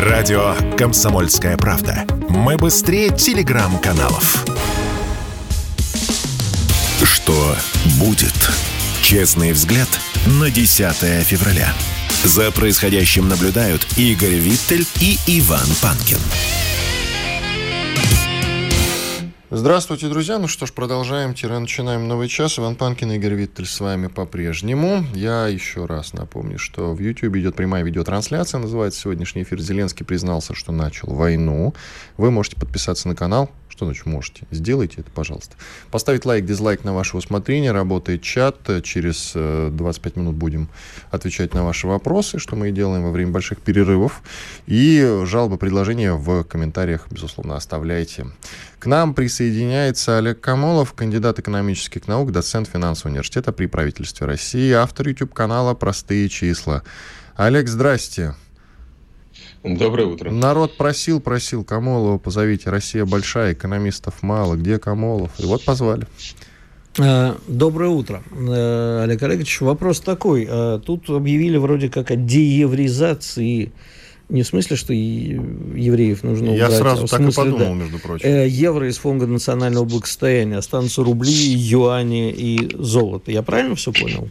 Радио «Комсомольская правда». Мы быстрее телеграм-каналов. Что будет? Честный взгляд на 10 февраля. За происходящим наблюдают Игорь Виттель и Иван Панкин. Здравствуйте, друзья. Ну что ж, продолжаем. Начинаем новый час. Иван Панкин и Игорь Виттель с вами по-прежнему. Я еще раз напомню, что в YouTube идет прямая видеотрансляция. Называется сегодняшний эфир. Зеленский признался, что начал войну. Вы можете подписаться на канал, что значит можете? Сделайте это, пожалуйста. Поставить лайк, дизлайк на ваше усмотрение. Работает чат. Через 25 э, минут будем отвечать на ваши вопросы, что мы и делаем во время больших перерывов. И жалобы, предложения в комментариях, безусловно, оставляйте. К нам присоединяется Олег Камолов, кандидат экономических наук, доцент финансового университета при правительстве России, автор YouTube-канала «Простые числа». Олег, здрасте. Доброе утро. Народ просил, просил Камолова, позовите. Россия большая, экономистов мало. Где Камолов? И вот позвали. Э, доброе утро, э, Олег Олегович. Вопрос такой. Э, тут объявили вроде как о деевризации не в смысле, что евреев нужно убрать. Я сразу а так смысле, и подумал, да, между прочим. Евро из фонда национального благосостояния. Останутся рубли, юани и золото. Я правильно все понял?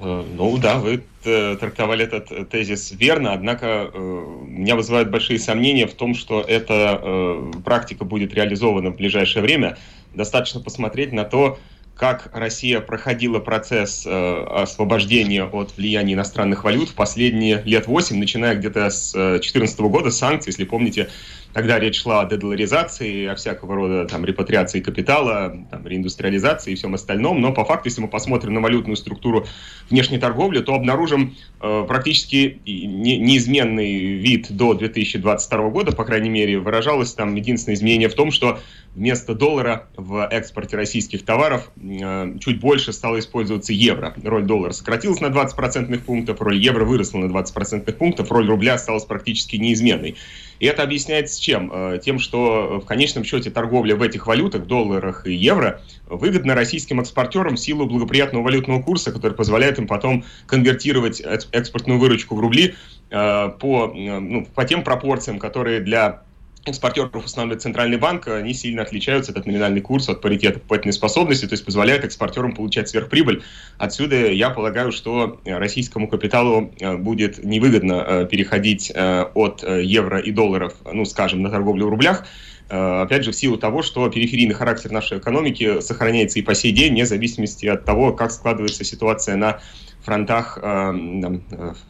Ну да, вы Э, трактовали этот э, тезис верно, однако э, меня вызывают большие сомнения в том, что эта практика будет реализована в ближайшее время. Достаточно посмотреть на то, как Россия проходила процесс освобождения от влияния иностранных валют в последние лет 8, начиная где-то с 2014 года, санкций, если помните, Тогда речь шла о дедоларизации, о всякого рода там, репатриации капитала, там, реиндустриализации и всем остальном. Но по факту, если мы посмотрим на валютную структуру внешней торговли, то обнаружим э, практически не, неизменный вид до 2022 года, по крайней мере, выражалось там единственное изменение в том, что вместо доллара в экспорте российских товаров э, чуть больше стало использоваться евро. Роль доллара сократилась на 20 процентных пунктов, роль евро выросла на 20 процентных пунктов, роль рубля осталась практически неизменной. И это объясняется чем? Э, тем, что в конечном счете торговля в этих валютах, долларах и евро, выгодна российским экспортерам в силу благоприятного валютного курса, который позволяет им потом конвертировать экспортную выручку в рубли э, по, э, ну, по тем пропорциям, которые для экспортеров устанавливает Центральный банк, они сильно отличаются, этот номинальный курс, от паритета покупательной способности, то есть позволяет экспортерам получать сверхприбыль. Отсюда я полагаю, что российскому капиталу э, будет невыгодно э, переходить э, от евро и долларов, ну, скажем, на торговлю в рублях, опять же, в силу того, что периферийный характер нашей экономики сохраняется и по сей день, вне зависимости от того, как складывается ситуация на фронтах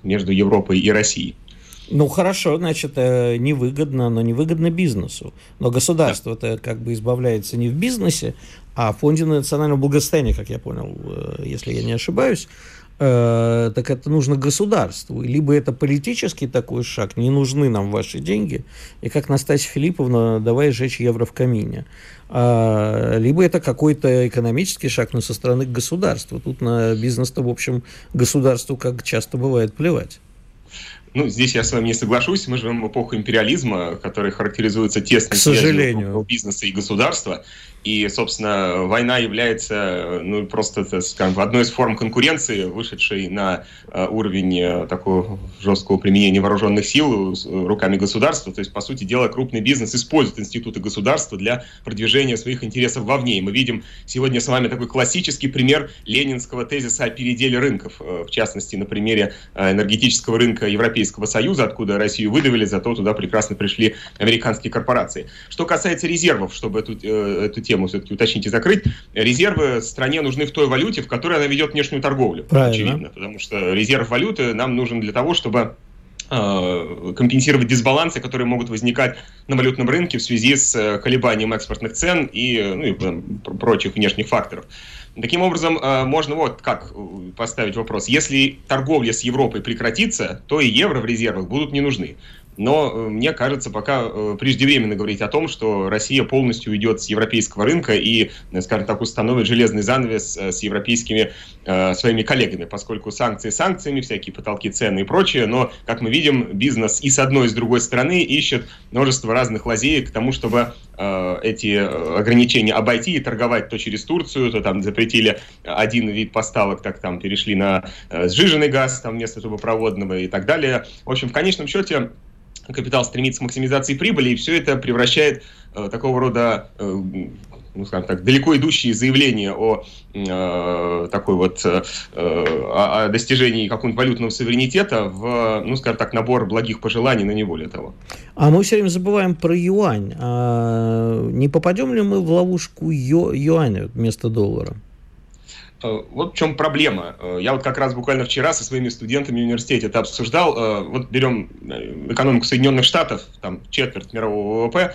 между Европой и Россией. Ну хорошо, значит, э, невыгодно, но невыгодно бизнесу. Но государство это как бы избавляется не в бизнесе, а в фонде национального благосостояния, как я понял, э, если я не ошибаюсь. Э, так это нужно государству. Либо это политический такой шаг, не нужны нам ваши деньги, и как Настасья Филипповна, давай сжечь евро в камине. А, либо это какой-то экономический шаг, но со стороны государства. Тут на бизнес-то, в общем, государству, как часто бывает, плевать. Ну, здесь я с вами не соглашусь. Мы живем в эпоху империализма, который характеризуется тесной связью бизнеса и государства. И, собственно, война является, ну, просто, скажем, одной из форм конкуренции, вышедшей на э, уровень э, такого жесткого применения вооруженных сил руками государства. То есть, по сути дела, крупный бизнес использует институты государства для продвижения своих интересов вовне. И мы видим сегодня с вами такой классический пример ленинского тезиса о переделе рынков. Э, в частности, на примере энергетического рынка Европейского Союза, откуда Россию выдавили, зато туда прекрасно пришли американские корпорации. Что касается резервов, чтобы эту, эту тему все-таки уточнить и закрыть, резервы стране нужны в той валюте, в которой она ведет внешнюю торговлю. Правильно. Очевидно, потому что резерв валюты нам нужен для того, чтобы э, компенсировать дисбалансы, которые могут возникать на валютном рынке в связи с э, колебанием экспортных цен и, ну, и прочих внешних факторов. Таким образом, э, можно вот как поставить вопрос. Если торговля с Европой прекратится, то и евро в резервах будут не нужны. Но э, мне кажется, пока э, преждевременно говорить о том, что Россия полностью уйдет с европейского рынка и, э, скажем так, установит железный занавес с европейскими своими коллегами, поскольку санкции санкциями, всякие потолки цены и прочее, но, как мы видим, бизнес и с одной, и с другой стороны ищет множество разных лазеек к тому, чтобы эти ограничения обойти и торговать то через Турцию, то там запретили один вид поставок, так там перешли на сжиженный газ там вместо трубопроводного и так далее. В общем, в конечном счете капитал стремится к максимизации прибыли, и все это превращает э, такого рода э, ну, скажем так, далеко идущие заявления о э, такой вот э, о, достижении какого-нибудь валютного суверенитета в, ну, скажем так, набор благих пожеланий, но не более того. А мы все время забываем про юань. А не попадем ли мы в ловушку ю, юаня вместо доллара? Э, вот в чем проблема. Э, я вот как раз буквально вчера со своими студентами в университете это обсуждал. Э, вот берем экономику Соединенных Штатов, там четверть мирового ВВП,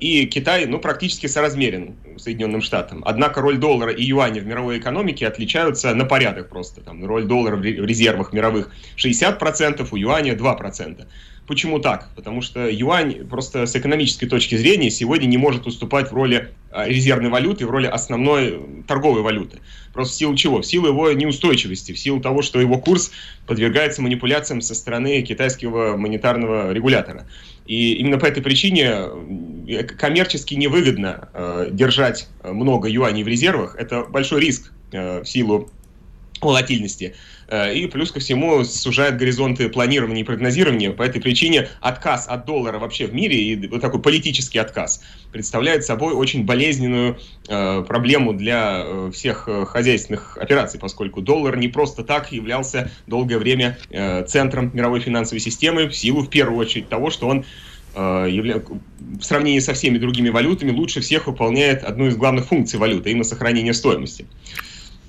и Китай, ну, практически соразмерен Соединенным Штатам. Однако роль доллара и юаня в мировой экономике отличаются на порядок просто. Там роль доллара в резервах мировых 60%, у юаня 2%. Почему так? Потому что юань просто с экономической точки зрения сегодня не может уступать в роли а, резервной валюты, в роли основной торговой валюты. Просто в силу чего? В силу его неустойчивости, в силу того, что его курс подвергается манипуляциям со стороны китайского монетарного регулятора. И именно по этой причине э, коммерчески невыгодно э, держать много юаней в резервах. Это большой риск э, в силу волатильности. Э, и плюс ко всему сужает горизонты планирования и прогнозирования. По этой причине отказ от доллара вообще в мире и вот такой политический отказ представляет собой очень болезненную э, проблему для э, всех хозяйственных операций, поскольку доллар не просто так являлся долгое время центром мировой финансовой системы в силу в первую очередь того, что он в сравнении со всеми другими валютами лучше всех выполняет одну из главных функций валюты, именно сохранение стоимости.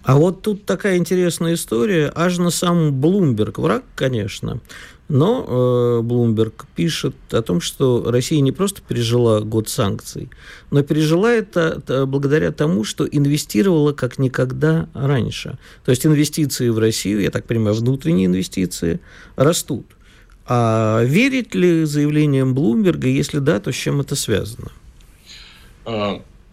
А вот тут такая интересная история. Аж на сам Блумберг, враг, конечно, но Блумберг э, пишет о том, что Россия не просто пережила год санкций, но пережила это, это благодаря тому, что инвестировала как никогда раньше. То есть инвестиции в Россию, я так понимаю, внутренние инвестиции растут. А верит ли заявлениям Блумберга? Если да, то с чем это связано?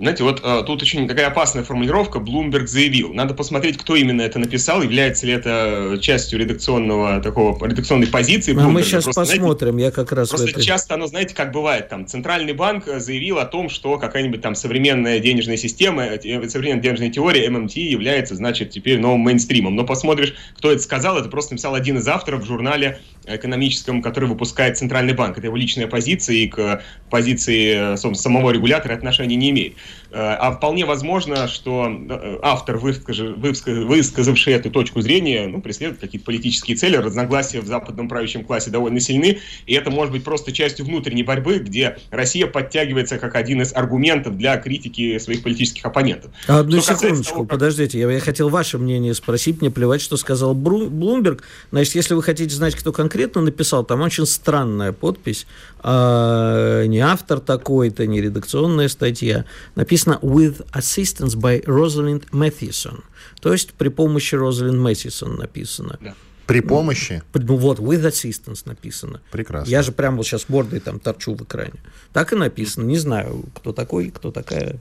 Знаете, вот э, тут очень такая опасная формулировка. Блумберг заявил. Надо посмотреть, кто именно это написал, является ли это частью редакционного такого редакционной позиции. А мы сейчас просто, посмотрим. Знаете, я как раз. Просто это... часто оно, знаете, как бывает, там центральный банк заявил о том, что какая-нибудь там современная денежная система, э, современная денежная теория ММТ является, значит, теперь новым мейнстримом. Но посмотришь, кто это сказал, это просто написал один из авторов в журнале экономическом, который выпускает центральный банк. Это его личная позиция и к позиции собственно, самого регулятора отношения не имеет. А вполне возможно, что э, автор, высказавший эту точку зрения, ну, преследует какие-то политические цели, разногласия в западном правящем классе довольно сильны, и это может быть просто частью внутренней борьбы, где Россия подтягивается как один из аргументов для критики своих политических оппонентов. Одну что секундочку, того, как... подождите, я, я хотел ваше мнение спросить, мне плевать, что сказал Бру, Блумберг. Значит, если вы хотите знать, кто конкретно написал, там очень странная подпись, а, не автор такой-то, не редакционная статья, написано написано with assistance by Rosalind Mathieson. То есть при помощи Розалинд Мэттисон написано. Да. При помощи? Ну вот, with assistance написано. Прекрасно. Я же прямо вот сейчас мордой там торчу в экране. Так и написано. Не знаю, кто такой, кто такая.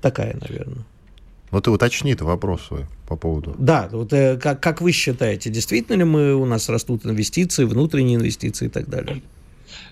Такая, наверное. Ну, ты уточни это вопрос свой по поводу. Да, вот э, как, как вы считаете, действительно ли мы, у нас растут инвестиции, внутренние инвестиции и так далее?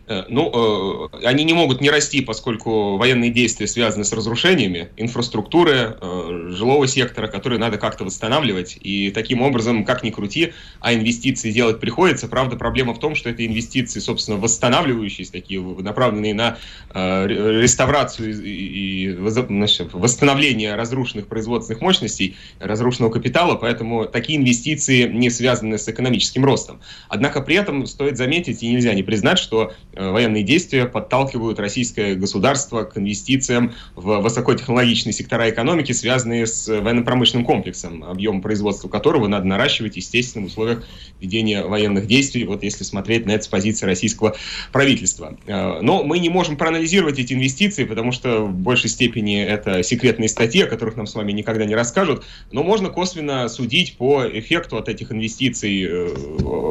Э, ну, э, они не могут не расти, поскольку военные действия связаны с разрушениями инфраструктуры, э, жилого сектора, которые надо как-то восстанавливать. И таким образом, как ни крути, а инвестиции делать приходится. Правда, проблема в том, что это инвестиции, собственно, восстанавливающиеся, такие направленные на реставрацию и значит, восстановление разрушенных производственных мощностей, разрушенного капитала, поэтому такие инвестиции не связаны с экономическим ростом. Однако при этом стоит заметить, и нельзя не признать, что военные действия подталкивают российское государство к инвестициям в высокотехнологичные сектора экономики, связанные с военно-промышленным комплексом, объем производства которого надо наращивать, естественно, в условиях ведения военных действий, вот если смотреть на это с позиции российского правительства. Э, но мы не можем проанализировать эти инвестиции, потому что в большей степени это секретные статьи, о которых нам с вами никогда не расскажут, но можно косвенно судить по эффекту от этих инвестиций, э,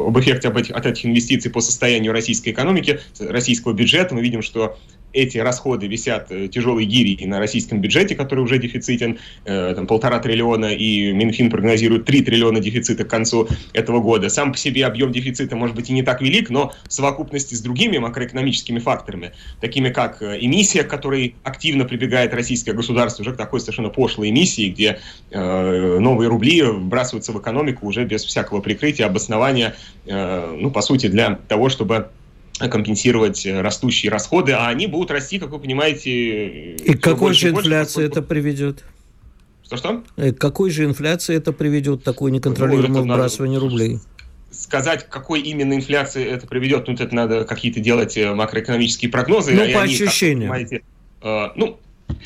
об эффекте от этих инвестиций по состоянию российской экономики российского бюджета. Мы видим, что эти расходы висят э, тяжелой гири на российском бюджете, который уже дефицитен, э, там полтора триллиона, и Минфин прогнозирует 3 триллиона дефицита к концу этого года. Сам по себе объем дефицита может быть и не так велик, но в совокупности с другими макроэкономическими факторами, такими как э, эмиссия, к которой активно прибегает российское государство, уже к такой совершенно пошлой эмиссии, где новые рубли вбрасываются в экономику уже без всякого прикрытия, обоснования, ну, по сути, для того, чтобы компенсировать растущие расходы, а они будут расти, как вы понимаете. И к какой же инфляции это приведет? Что-что? К какой же инфляции это приведет, такое неконтролируемое ну, выбрасывание рублей? сказать, к какой именно инфляции это приведет, ну, это надо какие-то делать э, макроэкономические прогнозы. Ну, по они, ощущениям. Э, ну,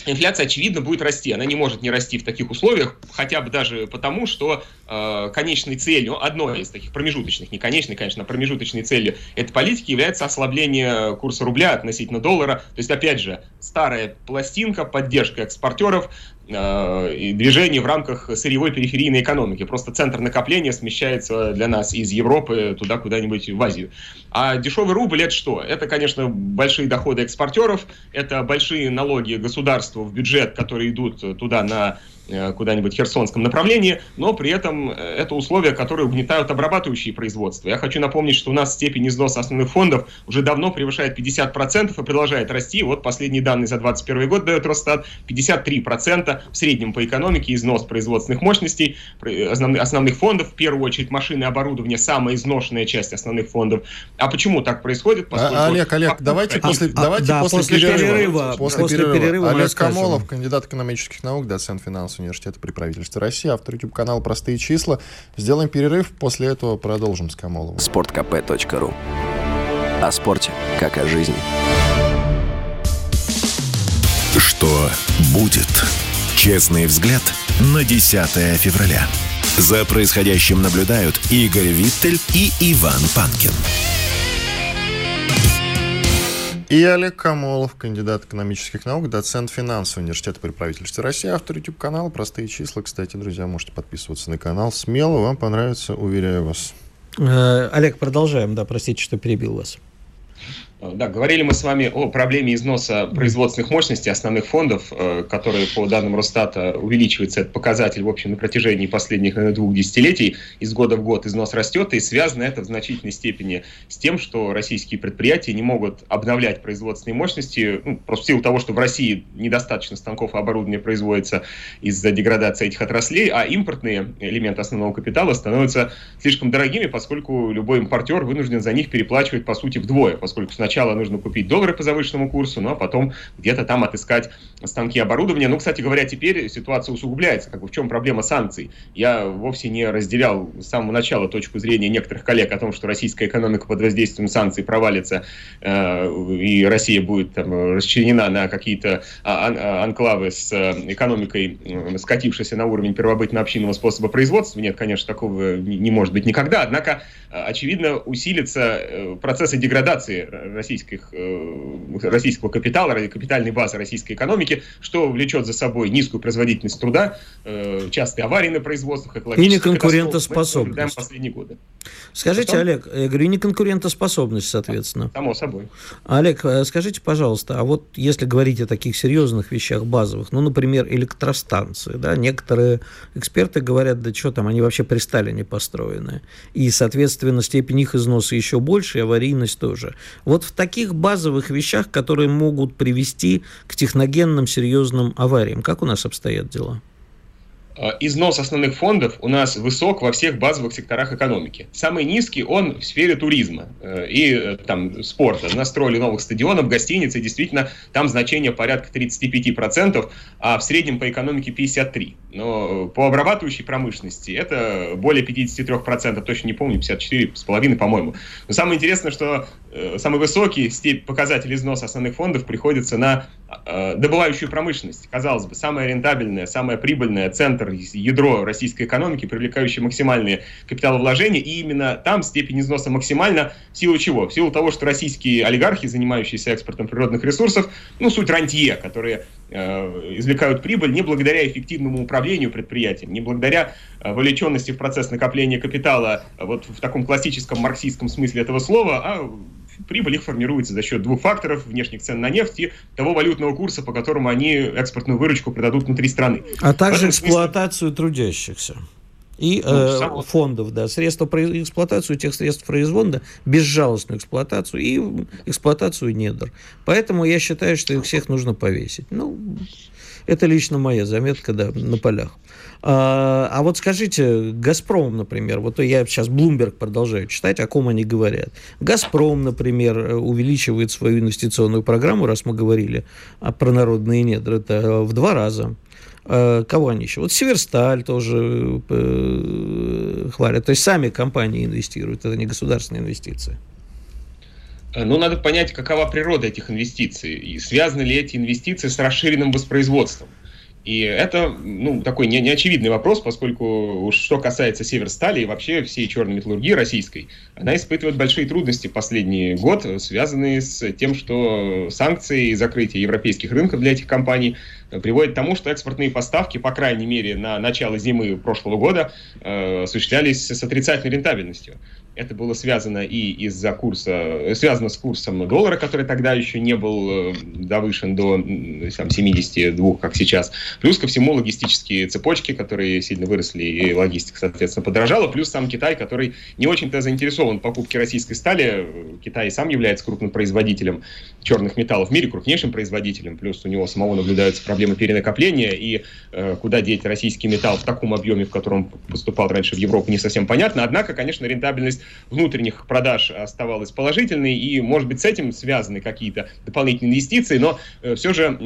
инфляция, очевидно, будет расти. Она не может не расти в таких условиях, хотя бы даже потому, что э, конечной целью, одной из таких промежуточных, не конечной, конечно, а промежуточной целью этой политики является ослабление курса рубля относительно доллара. То есть, опять же, старая пластинка, поддержка экспортеров, Э, движение в рамках сырьевой периферийной экономики. Просто центр накопления смещается для нас из Европы туда куда-нибудь в Азию. А дешевый рубль это что? Это, конечно, большие доходы экспортеров, это большие налоги государству в бюджет, которые идут туда на Э, куда-нибудь Херсонском направлении, но при этом э, это условия, которые угнетают обрабатывающие производства. Я хочу напомнить, что у нас степень износа основных фондов уже давно превышает 50% и продолжает расти. Вот последние данные за 2021 год дает Росстат 53% в среднем по экономике износ производственных мощностей основных фондов, в первую очередь машины и оборудование, самая изношенная часть основных фондов. А почему так происходит? А, Поскольку... А, Олег, Олег, давайте после, а, давайте да, после, после перерыва, перерыва, после, после перерыва. перерыва Олег Камолов, кандидат экономических наук, доцент финансового университета при правительстве России, автор YouTube-канала «Простые числа». Сделаем перерыв, после этого продолжим с Камоловым. sportkp.ru О спорте, как о жизни. Что будет? Честный взгляд на 10 февраля. За происходящим наблюдают Игорь Виттель и Иван Панкин. И Олег Камолов, кандидат экономических наук, доцент финансового университета при правительстве России, автор YouTube-канала «Простые числа». Кстати, друзья, можете подписываться на канал. Смело, вам понравится, уверяю вас. Э, Олег, продолжаем. Да, простите, что перебил вас. Да, говорили мы с вами о проблеме износа производственных мощностей основных фондов, э, которые по данным Росстата увеличивается этот показатель в общем на протяжении последних наверное, двух десятилетий. Из года в год износ растет, и связано это в значительной степени с тем, что российские предприятия не могут обновлять производственные мощности, ну, просто в силу того, что в России недостаточно станков и оборудования производится из-за деградации этих отраслей, а импортные элементы основного капитала становятся слишком дорогими, поскольку любой импортер вынужден за них переплачивать, по сути, вдвое, поскольку сначала сначала нужно купить доллары по завышенному курсу, ну а потом где-то там отыскать станки оборудования. Ну, кстати говоря, теперь ситуация усугубляется. Как бы в чем проблема санкций? Я вовсе не разделял с самого начала точку зрения некоторых коллег о том, что российская экономика под воздействием санкций провалится, э, и Россия будет там, расчленена на какие-то а, а, анклавы с э, экономикой, скатившейся на уровень первобытно-общинного способа производства. Нет, конечно, такого не, может быть никогда. Однако, э, очевидно, усилится э, процессы деградации российских, российского капитала, капитальной базы российской экономики, что влечет за собой низкую производительность труда, э, частые аварии на производствах, экологические И неконкурентоспособность. последние годы. Скажите, что? Олег, я говорю, неконкурентоспособность, соответственно. Само собой. Олег, э, скажите, пожалуйста, а вот если говорить о таких серьезных вещах базовых, ну, например, электростанции, да, некоторые эксперты говорят, да что там, они вообще при Сталине построены. И, соответственно, степень их износа еще больше, и аварийность тоже. Вот в таких базовых вещах, которые могут привести к техногенным серьезным авариям. Как у нас обстоят дела? Э, износ основных фондов у нас высок во всех базовых секторах экономики. Самый низкий он в сфере туризма э, и э, там, спорта. Настроили новых стадионов, гостиниц, и действительно там значение порядка 35%, а в среднем по экономике 53%. Но по обрабатывающей промышленности это более 53%, точно не помню, 54,5% по-моему. Но самое интересное, что самый высокий степень показатель износа основных фондов приходится на добывающую промышленность. Казалось бы, самая рентабельная, самая прибыльная, центр ядро российской экономики, привлекающее максимальные капиталовложения, и именно там степень износа максимальна, в силу чего? В силу того, что российские олигархи, занимающиеся экспортом природных ресурсов, ну, суть рантье, которые э, извлекают прибыль не благодаря эффективному управлению предприятием, не благодаря э, вовлеченности в процесс накопления капитала вот в таком классическом марксистском смысле этого слова, а прибыль их формируется за счет двух факторов, внешних цен на нефть и того валютного курса, по которому они экспортную выручку продадут внутри страны. А также эксплуатацию смысле... трудящихся. И ну, э, фондов, да, средства эксплуатацию тех средств производства, безжалостную эксплуатацию и эксплуатацию недр. Поэтому я считаю, что их всех нужно повесить. Ну, это лично моя заметка, да, на полях. А, а вот скажите, «Газпром», например, вот я сейчас Bloomberg продолжаю читать, о ком они говорят. «Газпром», например, увеличивает свою инвестиционную программу, раз мы говорили про народные недра, это в два раза. А, кого они еще? Вот Северсталь тоже э, хвалят. То есть сами компании инвестируют, это не государственные инвестиции. Ну, надо понять, какова природа этих инвестиций, и связаны ли эти инвестиции с расширенным воспроизводством. И это, ну, такой не, неочевидный вопрос, поскольку что касается Северстали и вообще всей черной металлургии российской, она испытывает большие трудности последний год, связанные с тем, что санкции и закрытие европейских рынков для этих компаний приводит к тому, что экспортные поставки, по крайней мере, на начало зимы прошлого года э, осуществлялись с отрицательной рентабельностью. Это было связано и из-за курса, связано с курсом доллара, который тогда еще не был э, довышен до там, 72, как сейчас. Плюс ко всему логистические цепочки, которые сильно выросли, и логистика, соответственно, подорожала. Плюс сам Китай, который не очень-то заинтересован в покупке российской стали. Китай сам является крупным производителем черных металлов в мире, крупнейшим производителем. Плюс у него самого наблюдаются проблемы перенакопления. И э, куда деть российский металл в таком объеме, в котором поступал раньше в Европу, не совсем понятно. Однако, конечно, рентабельность внутренних продаж оставалась положительной, и, может быть, с этим связаны какие-то дополнительные инвестиции, но э, все же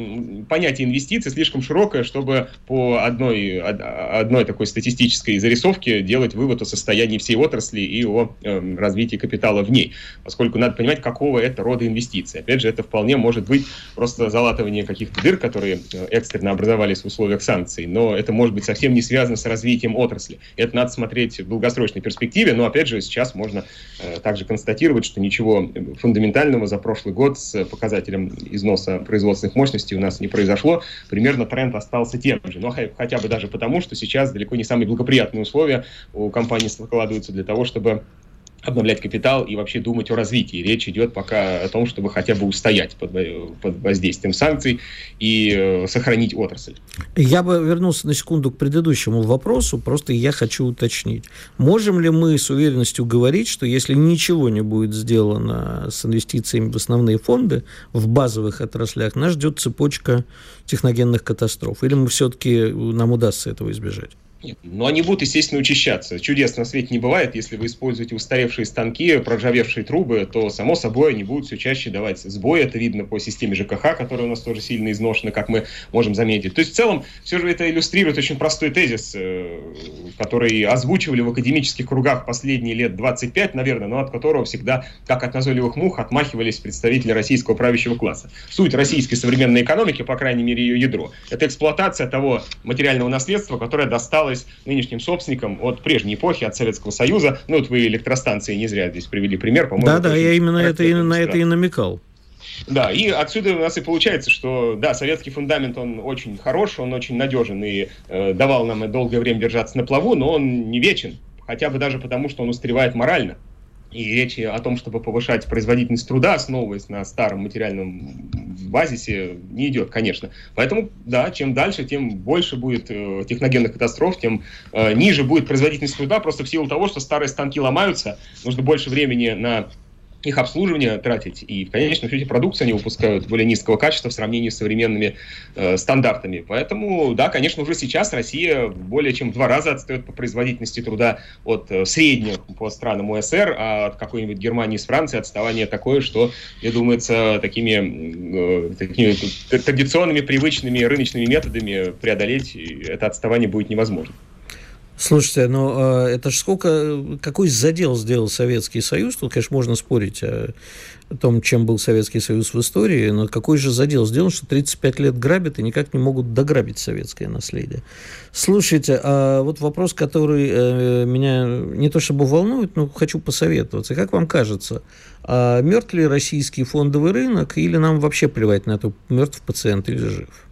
понятие инвестиций слишком широкое, чтобы по одной, одной такой статистической зарисовке делать вывод о состоянии всей отрасли и о э, развитии капитала в ней, поскольку надо понимать, какого это рода инвестиции. Опять же, это вполне может быть просто залатывание каких-то дыр, которые э, экстренно образовались в условиях санкций, но это может быть совсем не связано с развитием отрасли. Это надо смотреть в долгосрочной перспективе, но, опять же, сейчас сейчас можно э, также констатировать, что ничего фундаментального за прошлый год с показателем износа производственных мощностей у нас не произошло. Примерно тренд остался тем же. Но хотя бы даже потому, что сейчас далеко не самые благоприятные условия у компании складываются для того, чтобы обновлять капитал и вообще думать о развитии. Речь идет пока о том, чтобы хотя бы устоять под, под воздействием санкций и э, сохранить отрасль. Я бы вернулся на секунду к предыдущему вопросу, просто я хочу уточнить. Можем ли мы с уверенностью говорить, что если ничего не будет сделано с инвестициями в основные фонды в базовых отраслях, нас ждет цепочка техногенных катастроф? Или мы все-таки нам удастся этого избежать? Но они будут, естественно, учащаться. Чудес на свете не бывает. Если вы используете устаревшие станки, проржавевшие трубы, то, само собой, они будут все чаще давать сбои. Это видно по системе ЖКХ, которая у нас тоже сильно изношена, как мы можем заметить. То есть, в целом, все же это иллюстрирует очень простой тезис, э, который озвучивали в академических кругах последние лет 25, наверное, но от которого всегда, как от назойливых мух, отмахивались представители российского правящего класса. Суть российской современной экономики, по крайней мере, ее ядро, это эксплуатация того материального наследства, которое досталось осталось нынешним собственникам от прежней эпохи, от Советского Союза. Ну, вот вы электростанции не зря здесь привели пример, по-моему. Да-да, я именно это, и, на это и намекал. Да, и отсюда у нас и получается, что, да, советский фундамент, он очень хорош, он очень надежен и э, давал нам долгое время держаться на плаву, но он не вечен, хотя бы даже потому, что он устаревает морально. И речи о том, чтобы повышать производительность труда, основываясь на старом материальном базисе, не идет, конечно. Поэтому, да, чем дальше, тем больше будет э, техногенных катастроф, тем э, ниже будет производительность труда, просто в силу того, что старые станки ломаются, нужно больше времени на их обслуживание тратить, и в конечном счете продукцию они выпускают более низкого качества в сравнении с современными э, стандартами. Поэтому, да, конечно, уже сейчас Россия более чем в два раза отстает по производительности труда от э, средних по странам УСР, а от какой-нибудь Германии с Францией отставание такое, что, я думаю, такими, э, такими традиционными, привычными рыночными методами преодолеть это отставание будет невозможно. Слушайте, ну а это же сколько, какой задел сделал Советский Союз? Тут, конечно, можно спорить о, том, чем был Советский Союз в истории, но какой же задел сделан, что 35 лет грабят и никак не могут дограбить советское наследие? Слушайте, а вот вопрос, который э, меня не то чтобы волнует, но хочу посоветоваться. Как вам кажется, а мертв ли российский фондовый рынок или нам вообще плевать на то, мертв пациент или жив?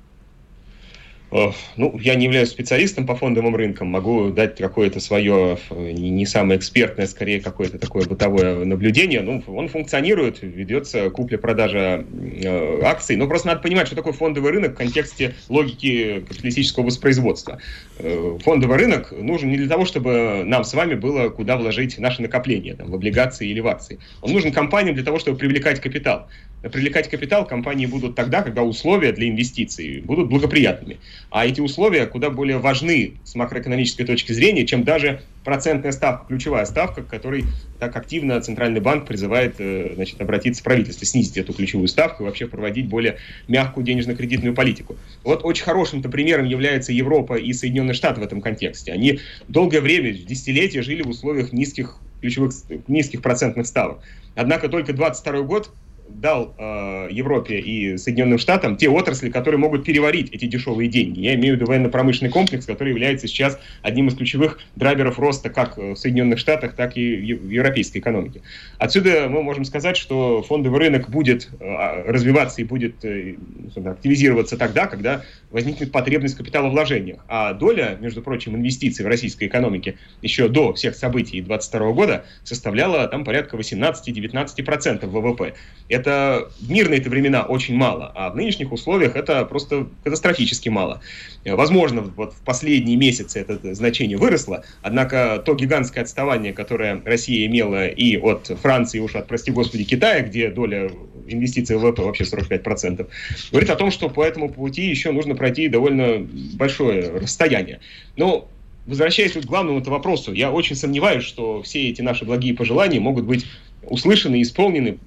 Ну, я не являюсь специалистом по фондовым рынкам, могу дать какое-то свое, не самое экспертное, скорее какое-то такое бытовое наблюдение. Ну, он функционирует, ведется купля-продажа э, акций, но просто надо понимать, что такое фондовый рынок в контексте логики капиталистического воспроизводства. Э, фондовый рынок нужен не для того, чтобы нам с вами было куда вложить наши накопления, там, в облигации или в акции. Он нужен компаниям для того, чтобы привлекать капитал привлекать капитал компании будут тогда, когда условия для инвестиций будут благоприятными. А эти условия куда более важны с макроэкономической точки зрения, чем даже процентная ставка, ключевая ставка, к которой так активно Центральный банк призывает э, значит, обратиться в правительство, снизить эту ключевую ставку и вообще проводить более мягкую денежно-кредитную политику. Вот очень хорошим-то примером является Европа и Соединенные Штаты в этом контексте. Они долгое время, десятилетия жили в условиях низких ключевых низких процентных ставок. Однако только 22 год дал э, Европе и Соединенным Штатам те отрасли, которые могут переварить эти дешевые деньги. Я имею в виду военно-промышленный комплекс, который является сейчас одним из ключевых драйверов роста как в Соединенных Штатах, так и в европейской экономике. Отсюда мы можем сказать, что фондовый рынок будет э, развиваться и будет э, активизироваться тогда, когда возникнет потребность в. А доля, между прочим, инвестиций в российской экономике еще до всех событий 2022 года составляла там порядка 18-19% ВВП. Это в мирные это времена очень мало, а в нынешних условиях это просто катастрофически мало. Возможно, вот в последние месяцы это значение выросло, однако то гигантское отставание, которое Россия имела и от Франции, уж от, прости господи, Китая, где доля инвестиций в ВВП вообще 45%, говорит о том, что по этому пути еще нужно пройти довольно большое расстояние. Но возвращаясь к главному вопросу, я очень сомневаюсь, что все эти наши благие пожелания могут быть услышаны и исполнены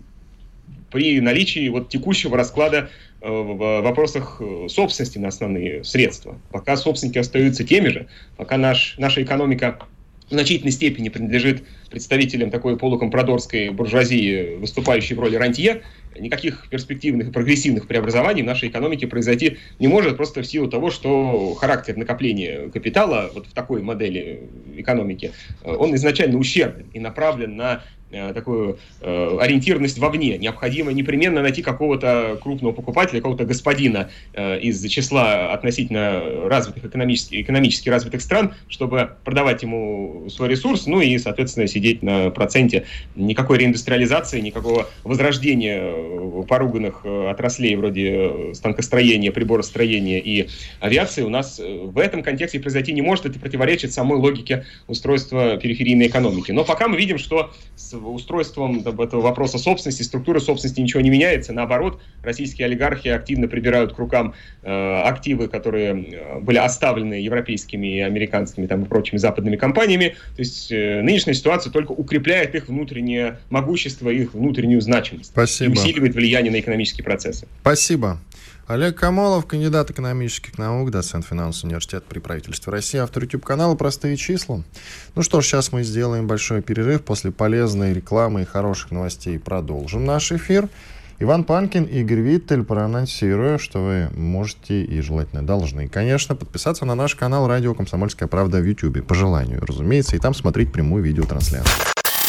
при наличии вот текущего расклада э, в вопросах э, собственности на основные средства. Пока собственники остаются теми же, пока наш, наша экономика в значительной степени принадлежит представителям такой полукомпрадорской буржуазии, выступающей в роли рантье, никаких перспективных и прогрессивных преобразований в нашей экономике произойти не может просто в силу того, что характер накопления капитала вот в такой модели экономики, э, он изначально ущербен и направлен на Э, такую э, ориентированность вовне. Необходимо непременно найти какого-то крупного покупателя, какого-то господина э, из числа относительно развитых экономически, экономически развитых стран, чтобы продавать ему свой ресурс, ну и, соответственно, сидеть на проценте. Никакой реиндустриализации, никакого возрождения поруганных э, отраслей вроде э, станкостроения, приборостроения и авиации у нас э, в этом контексте произойти не может. Это противоречит самой логике устройства периферийной экономики. Но пока мы видим, что с устройством этого вопроса собственности, структуры собственности ничего не меняется. Наоборот, российские олигархи активно прибирают к рукам э, активы, которые э, были оставлены европейскими американскими там, и прочими западными компаниями. То есть э, нынешняя ситуация только укрепляет их внутреннее могущество, их внутреннюю значимость. Спасибо. И усиливает влияние на экономические процессы. Спасибо. Олег Камолов, кандидат экономических наук, доцент финансового университета при правительстве России, автор YouTube-канала «Простые числа». Ну что ж, сейчас мы сделаем большой перерыв. После полезной рекламы и хороших новостей продолжим наш эфир. Иван Панкин и Игорь Виттель проанонсирую, что вы можете и желательно должны, конечно, подписаться на наш канал «Радио Комсомольская правда» в YouTube, по желанию, разумеется, и там смотреть прямую видеотрансляцию.